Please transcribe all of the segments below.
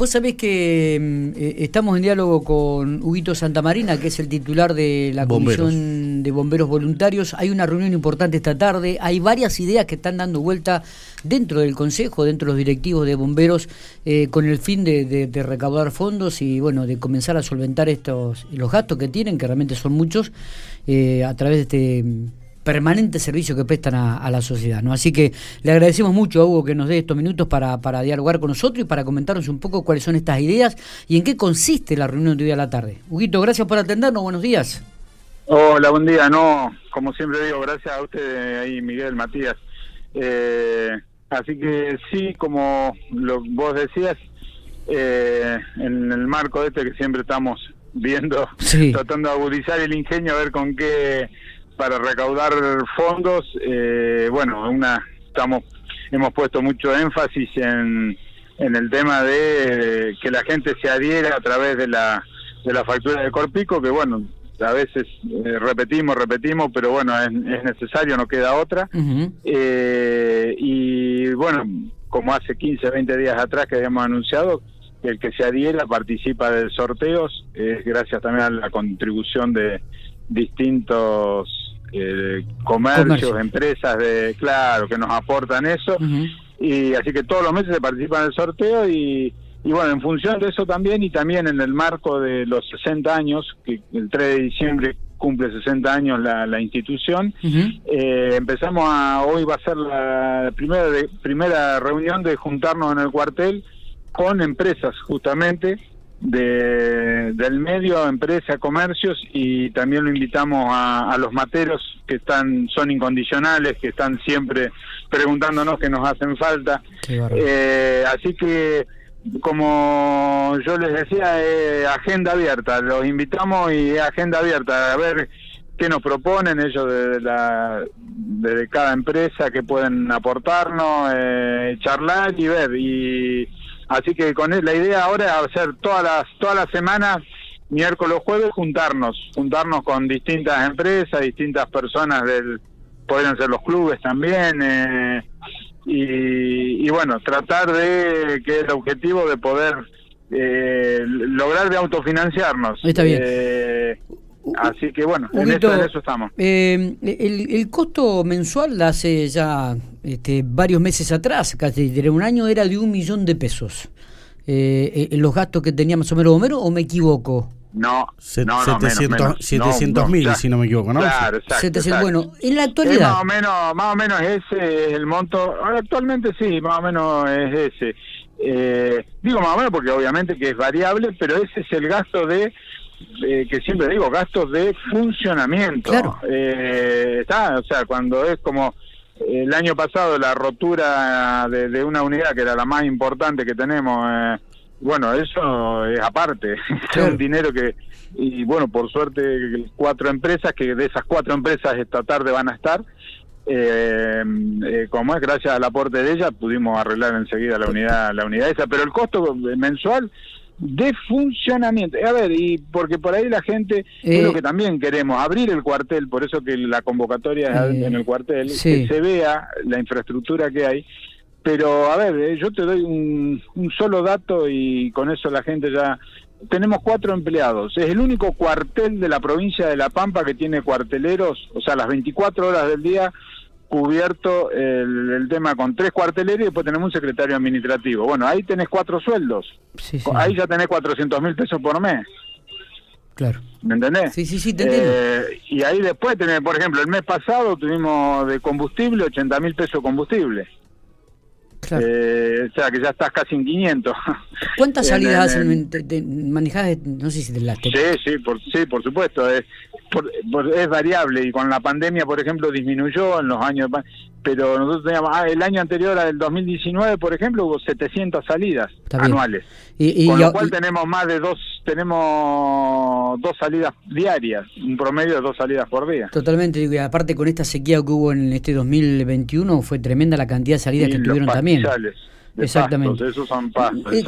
vos sabés que mm, eh, estamos en diálogo con Huguito Santamarina, que es el titular de la Comisión de Bomberos Voluntarios. Hay una reunión importante esta tarde, hay varias ideas que están dando vuelta dentro del Consejo, dentro de los directivos de bomberos, eh, con el fin de, recaudar fondos y bueno, de comenzar a solventar estos los gastos que tienen, que realmente son muchos, eh, a través de este permanente servicio que prestan a, la sociedad. ¿no? Así que le agradecemos mucho a Hugo que nos dé estos minutos para, para dialogar con nosotros y para comentarnos un poco cuáles son estas ideas y en qué consiste la reunión de hoy a la tarde. Huguito, gracias por atendernos, buenos días. Hola, buen día. No, como siempre digo, gracias a usted ahí, Miguel, Matías. Eh, así que sí, como lo, vos decías, eh, en el marco de este que siempre estamos viendo, tratando de agudizar el ingenio, a ver con qué para recaudar fondos, eh, bueno, una estamos hemos puesto mucho énfasis en, en el tema de que la gente se adhiera a través de la de la factura de Corpico, que bueno, a veces eh, repetimos, repetimos, pero bueno, es, necesario, no queda otra. eh, y bueno, como hace 15, 20 días atrás que habíamos anunciado, el que se adhiera participa de sorteos, es gracias también a la contribución de distintos eh, comercios, empresas de, claro, que nos aportan eso. Y así que todos los meses se participa en el sorteo y, y bueno, en función de eso también y también en el marco de los 60 años, que el 3 de diciembre cumple 60 años la, la institución, eh, empezamos a, hoy va a ser la primera, primera reunión de juntarnos en el cuartel con empresas justamente de, del medio, empresa, comercios y también lo invitamos a, los materos que están son incondicionales, que están siempre preguntándonos que nos hacen falta. Eh, así que como yo les decía, eh, agenda abierta, los invitamos y agenda abierta a ver qué nos proponen ellos de, la, de cada empresa que pueden aportarnos, eh, charlar y ver. Y Así que con la idea ahora es hacer todas las todas las semanas miércoles o jueves juntarnos, juntarnos con distintas empresas, distintas personas del podrían ser los clubes también eh, y, bueno, tratar de que el objetivo de poder eh, lograr de autofinanciarnos. Está bien. Eh, Así que bueno, en, eso, estamos. Eh, el, costo mensual hace ya este, varios meses atrás, casi de un año, era de un millón de pesos. Eh, eh, ¿Los gastos que tenía más o menos Homero o me equivoco? No, no, 700 mil, si no me equivoco, ¿no? Claro, exacto, Bueno, en la actualidad. más, o menos, más o menos ese es el monto. Actualmente sí, más o menos es ese. Eh, digo más o menos porque obviamente que es variable, pero ese es el gasto de eh, que siempre digo, gastos de funcionamiento. Eh, está, o sea, cuando es como el año pasado la rotura de, una unidad que era la más importante que tenemos, eh, bueno, eso es aparte, es un dinero que, y bueno, por suerte cuatro empresas, que de esas cuatro empresas esta tarde van a estar, eh, como es gracias al aporte de ellas pudimos arreglar enseguida la unidad la unidad esa pero el costo mensual de funcionamiento. A ver, y porque por ahí la gente, es lo eh, que también queremos, abrir el cuartel, por eso que la convocatoria es en el cuartel, que se vea la infraestructura que hay. Pero, a ver, eh, yo te doy un, un solo dato y con eso la gente ya... Tenemos cuatro empleados. Es el único cuartel de la provincia de La Pampa que tiene cuarteleros, o sea, las 24 horas del día cubierto el, tema con tres cuarteleros y después tenemos un secretario administrativo. Bueno, ahí tenés cuatro sueldos. Ahí ya tenés 400 mil pesos por mes. Claro. ¿Me entendés? Sí, sí, sí, te entiendo. Eh, y ahí después tenés, por ejemplo, el mes pasado tuvimos de combustible 80 mil pesos de combustible. Eh, o sea que ya estás casi en 500. ¿Cuántas salidas manejadas? No sé si de las Sí, sí, por, sí, por supuesto. Es, es variable y con la pandemia, por ejemplo, disminuyó en los años. Pero nosotros teníamos, ah, el año anterior al 2019, por ejemplo, hubo 700 salidas anuales. Y, con lo cual tenemos más de dos, tenemos dos salidas diarias, un promedio de dos salidas por día. Totalmente, y aparte con esta sequía que hubo en este 2021, fue tremenda la cantidad de salidas que tuvieron también. Exactamente. esos son pastos. Eh,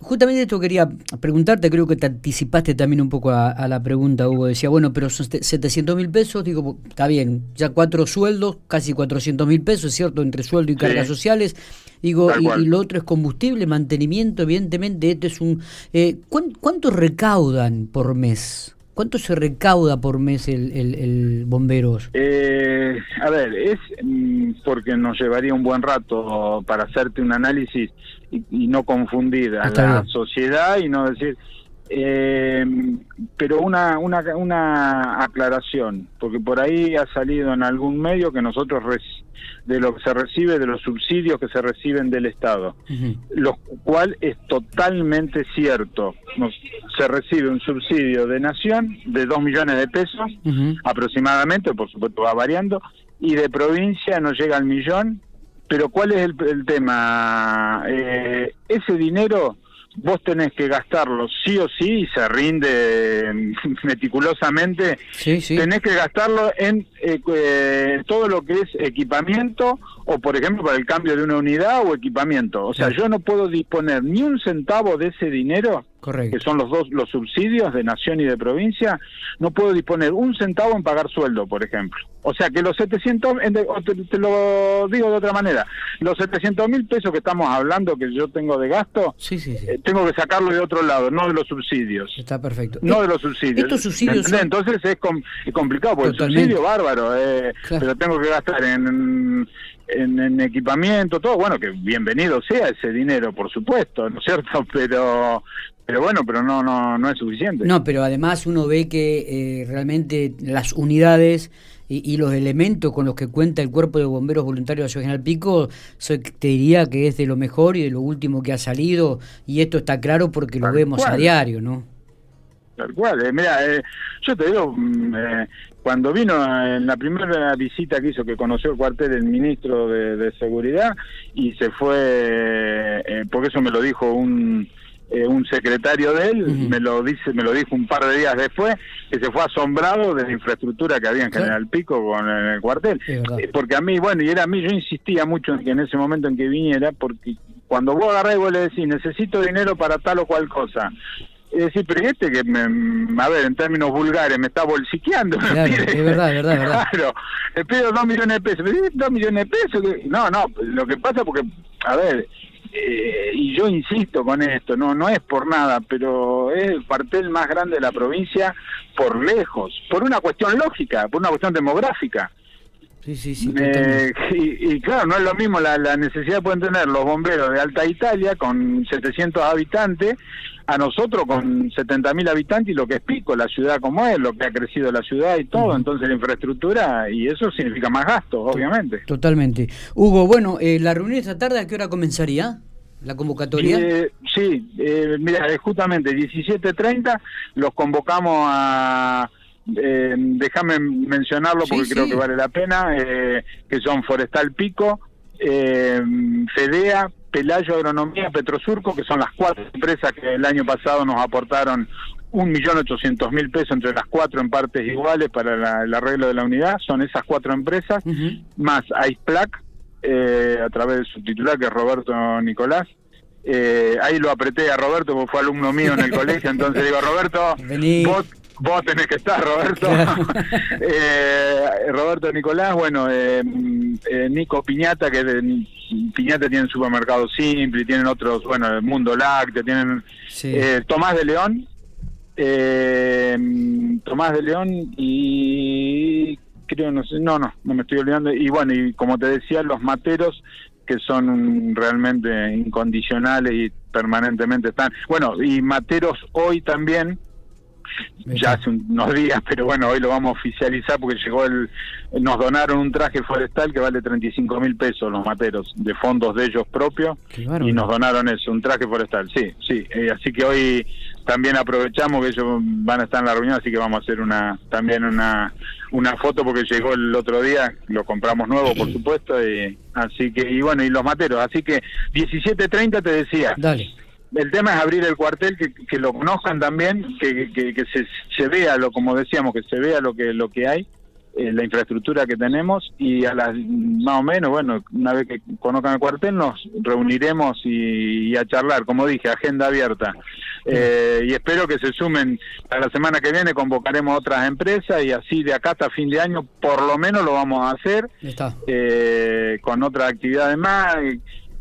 justamente esto quería preguntarte, creo que te anticipaste también un poco a, la pregunta, Hugo. Decía, bueno, pero son 700 mil pesos, digo, está bien, ya cuatro sueldos, casi 400 mil pesos, es cierto, entre sueldo y cargas sociales. Digo, y, lo otro es combustible, mantenimiento, evidentemente, esto es un... Eh, ¿Cuánto recaudan por mes? ¿Cuánto se recauda por mes el, el, bomberos? Eh, a ver, es mm, porque nos llevaría un buen rato para hacerte un análisis y, no confundir a la sociedad y no decir... Eh, pero una, una, una aclaración, porque por ahí ha salido en algún medio que nosotros de lo que se recibe, de los subsidios que se reciben del Estado, lo cual es totalmente cierto. se recibe un subsidio de nación de 2 millones de pesos aproximadamente, por supuesto va variando, y de provincia nos llega al millón, pero ¿cuál es el, tema? Eh, ese dinero vos tenés que gastarlo sí o sí y se rinde meticulosamente. Tenés que gastarlo en eh, eh, todo lo que es equipamiento o, por ejemplo, para el cambio de una unidad o equipamiento. O sea, yo no puedo disponer ni un centavo de ese dinero que son los dos los subsidios de nación y de provincia, no puedo disponer un centavo en pagar sueldo, por ejemplo. O sea que los 700, te, lo digo de otra manera, los 700 mil pesos que estamos hablando que yo tengo de gasto, eh, tengo que sacarlo de otro lado, no de los subsidios. Está perfecto. No de los subsidios. Estos subsidios Entonces es, complicado, porque el subsidio bárbaro, eh, pero tengo que gastar en, en, equipamiento, todo, bueno, que bienvenido sea ese dinero, por supuesto, ¿no es cierto? Pero pero bueno, pero no, no, no es suficiente. No, pero además uno ve que eh, realmente las unidades y, los elementos con los que cuenta el Cuerpo de Bomberos Voluntarios de Ciudad General Pico, te diría que es de lo mejor y de lo último que ha salido, y esto está claro porque lo vemos a diario, ¿no? Tal cual, eh, mira, eh, yo te digo, mm, cuando vino en la primera visita que hizo, que conoció el cuartel el ministro de Seguridad, y se fue, porque eso me lo dijo un eh, un secretario de él me lo dice me lo dijo un par de días después que se fue asombrado de la infraestructura que había en General Pico con el cuartel. Eh, porque a mí bueno y era a mí yo insistía mucho en que en ese momento en que viniera porque cuando vos agarrás y vos le decís necesito dinero para tal o cual cosa es decir, pero este que, me, a ver, en términos vulgares, me está bolsiqueando. Claro, es verdad, es verdad, verdad. Claro, le pido dos millones de pesos. ¿Me dos millones de pesos? No, no, lo que pasa porque, a ver, eh, y yo insisto con esto, no no es por nada, pero es el cuartel más grande de la provincia por lejos, por una cuestión lógica, por una cuestión demográfica. Sí, sí, sí. Eh, y, claro, no es lo mismo la, la necesidad pueden tener los bomberos de Alta Italia con 700 habitantes a nosotros con 70.000 habitantes y lo que es Pico, la ciudad como es, lo que ha crecido la ciudad y todo, entonces la infraestructura y eso significa más gastos, obviamente. Totalmente. Hugo, bueno, eh, la reunión esta tarde, ¿a qué hora comenzaría? ¿La convocatoria? Eh, sí, eh, mira, justamente 17.30 los convocamos a... Eh, déjame mencionarlo porque creo que vale la pena, que son Forestal Pico, FEDEA, Pelayo Agronomía, Petrosurco, que son las cuatro empresas que el año pasado nos aportaron un millón ochocientos mil pesos entre las cuatro en partes iguales para el arreglo de la unidad, son esas cuatro empresas, más IcePlac, eh, a través de su titular que es Roberto Nicolás. Eh, ahí lo apreté a Roberto porque fue alumno mío en el colegio, entonces digo, Roberto, vos, vos, tenés que estar, Roberto. eh, Roberto Nicolás, bueno, eh, eh, Nico Piñata, que de, Piñata tiene supermercado simple, y tienen otros, bueno, el Mundo Lácteo, tienen eh, Tomás de León, eh, Tomás de León y creo, no sé, no, no, no me estoy olvidando, y bueno, y como te decía, los materos que son realmente incondicionales y permanentemente están, bueno, y materos hoy también, ya hace unos días, pero bueno, hoy lo vamos a oficializar porque llegó el, nos donaron un traje forestal que vale 35 mil pesos los materos, de fondos de ellos propios, y nos donaron eso, un traje forestal, sí, sí, eh, así que hoy también aprovechamos que ellos van a estar en la reunión, así que vamos a hacer una también una una foto porque llegó el otro día, lo compramos nuevo por supuesto, y así que, y bueno, y los materos, así que 17.30 te decía. Dale el tema es abrir el cuartel, que, que lo conozcan también, que, que, se, se, vea lo, como decíamos, que se vea lo que lo que hay. eh, la infraestructura que tenemos y a las más o menos, bueno, una vez que conozcan el cuartel nos reuniremos y, a charlar, como dije, agenda abierta. Eh, y espero que se sumen a la semana que viene, convocaremos otras empresas y así de acá hasta fin de año por lo menos lo vamos a hacer eh, con otras actividades más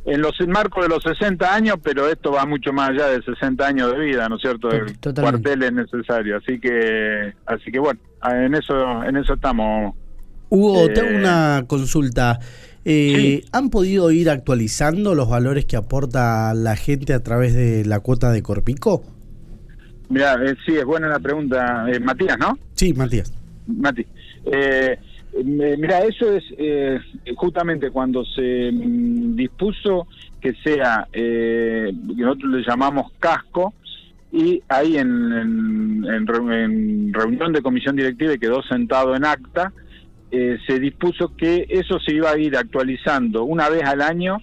en los marcos de los 60 años, pero esto va mucho más allá de 60 años de vida, ¿no es cierto? El cuartel es necesario, así que así que bueno, en eso en eso estamos. Hugo, eh, tengo una consulta. Eh, ¿Han podido ir actualizando los valores que aporta la gente a través de la cuota de Corpico? Mira, eh, sí, es buena la pregunta. Matías, ¿no? Sí, Matías. Mati. Eh, mira, eso es eh, justamente cuando se mm, dispuso que sea, eh, que nosotros le llamamos casco, y ahí en, en, reunión de comisión directiva y quedó sentado en acta, eh, se dispuso que eso se iba a ir actualizando una vez al año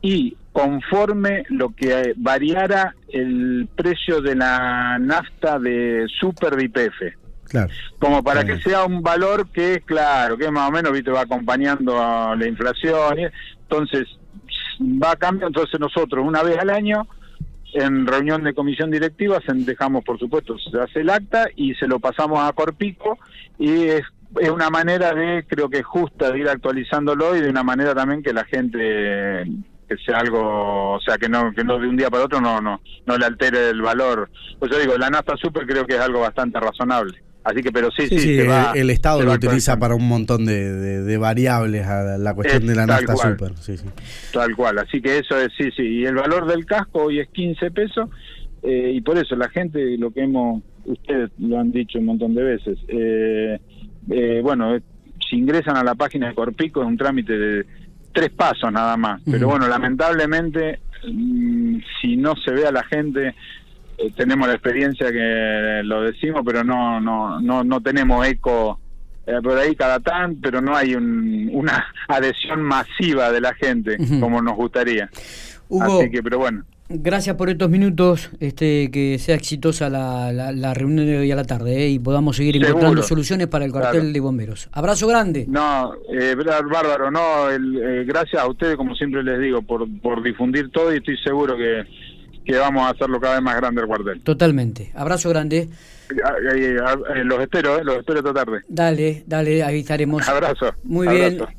y conforme lo que variara el precio de la nafta de super. Como para que sea un valor que, claro, que más o menos ¿viste? va acompañando a la inflación. Entonces, va cambiando. Entonces, nosotros, una vez al año, en reunión de comisión directiva, dejamos, por supuesto, se hace el acta y se lo pasamos a Corpico. Y es, es una manera de, creo que justa, de ir actualizándolo y de una manera también que la gente que sea algo, o sea, que no que no de un día para otro no no no le altere el valor. Pues yo digo, la nafta super creo que es algo bastante razonable. Así que, pero sí, sí. el Estado lo utiliza para un montón de, variables a la cuestión de la nafta super. Sí, sí. Tal cual, así que eso es, sí, sí. Y el valor del casco hoy es 15 pesos. Eh, y por eso la gente, lo que hemos, ustedes lo han dicho un montón de veces, eh, eh, bueno, si ingresan a la página de Corpico es un trámite de tres pasos nada más. Pero bueno, lamentablemente, mm, si no se ve a la gente eh, tenemos la experiencia que lo decimos, pero no no no, no tenemos eco eh, por ahí cada tan, pero no hay una adhesión masiva de la gente como nos gustaría. Así que, pero bueno. Gracias por estos minutos, este que sea exitosa la, la, reunión de hoy a la tarde eh, y podamos seguir encontrando soluciones para el cuartel de bomberos. Abrazo grande. No, eh, bárbaro, no, gracias a ustedes, como siempre les digo, por, por difundir todo y estoy seguro que que vamos a hacerlo cada vez más grande el cuartel. Totalmente. Abrazo grande. Los espero, ¿eh? los espero esta tarde. Dale, dale, ahí estaremos. Abrazo. Muy bien.